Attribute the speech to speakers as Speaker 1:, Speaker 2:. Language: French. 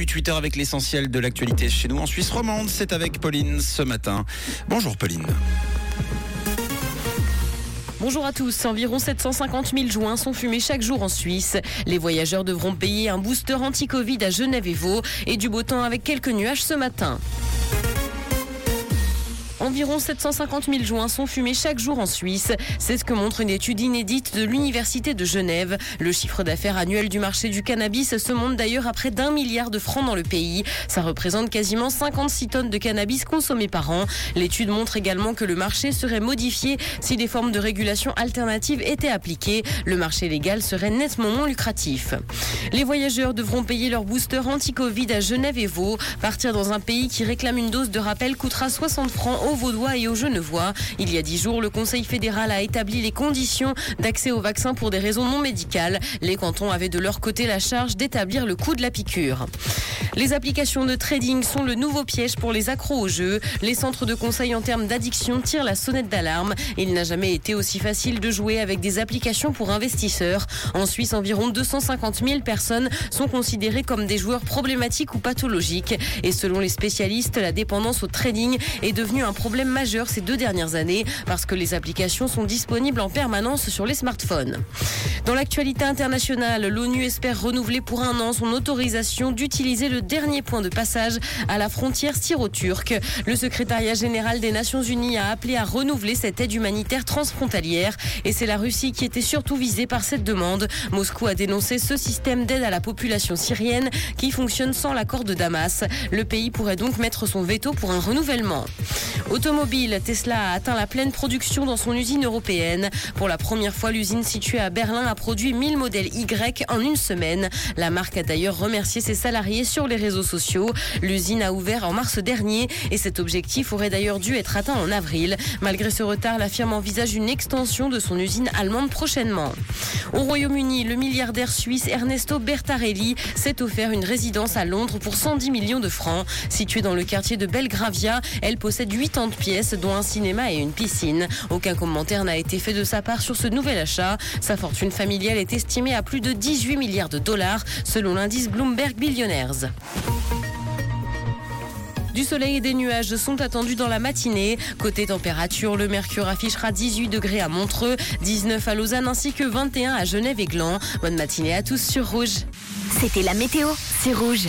Speaker 1: 8 heures avec l'essentiel de l'actualité chez nous en Suisse romande. C'est avec Pauline ce matin. Bonjour Pauline.
Speaker 2: Bonjour à tous. Environ 750 000 joints sont fumés chaque jour en Suisse. Les voyageurs devront payer un booster anti-Covid à Genève et Vaud et du beau temps avec quelques nuages ce matin. Environ 750 000 joints sont fumés chaque jour en Suisse. C'est ce que montre une étude inédite de l'Université de Genève. Le chiffre d'affaires annuel du marché du cannabis se monte d'ailleurs à près d'un milliard de francs dans le pays. Ça représente quasiment 56 tonnes de cannabis consommées par an. L'étude montre également que le marché serait modifié si des formes de régulation alternatives étaient appliquées. Le marché légal serait nettement moins lucratif. Les voyageurs devront payer leur booster anti-Covid à Genève et Vaud. Partir dans un pays qui réclame une dose de rappel coûtera 60 francs aux Vaudois et aux Genevois. Il y a dix jours, le Conseil fédéral a établi les conditions d'accès au vaccin pour des raisons non médicales. Les cantons avaient de leur côté la charge d'établir le coût de la piqûre. Les applications de trading sont le nouveau piège pour les accros au jeu. Les centres de conseil en termes d'addiction tirent la sonnette d'alarme. Il n'a jamais été aussi facile de jouer avec des applications pour investisseurs. En Suisse, environ 250 000 personnes sont considérées comme des joueurs problématiques ou pathologiques. Et selon les spécialistes, la dépendance au trading est devenue un problème majeur ces deux dernières années parce que les applications sont disponibles en permanence sur les smartphones. Dans l'actualité internationale, l'ONU espère renouveler pour un an son autorisation d'utiliser le dernier point de passage à la frontière syro-turque. Le secrétariat général des Nations Unies a appelé à renouveler cette aide humanitaire transfrontalière et c'est la Russie qui était surtout visée par cette demande. Moscou a dénoncé ce système d'aide à la population syrienne qui fonctionne sans l'accord de Damas. Le pays pourrait donc mettre son veto pour un renouvellement. Automobile, Tesla a atteint la pleine production dans son usine européenne. Pour la première fois, l'usine située à Berlin a produit 1000 modèles Y en une semaine. La marque a d'ailleurs remercié ses salariés sur les réseaux sociaux. L'usine a ouvert en mars dernier et cet objectif aurait d'ailleurs dû être atteint en avril. Malgré ce retard, la firme envisage une extension de son usine allemande prochainement. Au Royaume-Uni, le milliardaire suisse Ernesto Bertarelli s'est offert une résidence à Londres pour 110 millions de francs. Située dans le quartier de Belgravia, elle possède 80 pièces, dont un cinéma et une piscine. Aucun commentaire n'a été fait de sa part sur ce nouvel achat. Sa fortune familiale est estimée à plus de 18 milliards de dollars, selon l'indice Bloomberg Billionaires. Du soleil et des nuages sont attendus dans la matinée. Côté température, le mercure affichera 18 degrés à Montreux, 19 à Lausanne ainsi que 21 à Genève et Gland. Bonne matinée à tous sur Rouge.
Speaker 3: C'était la météo, c'est Rouge.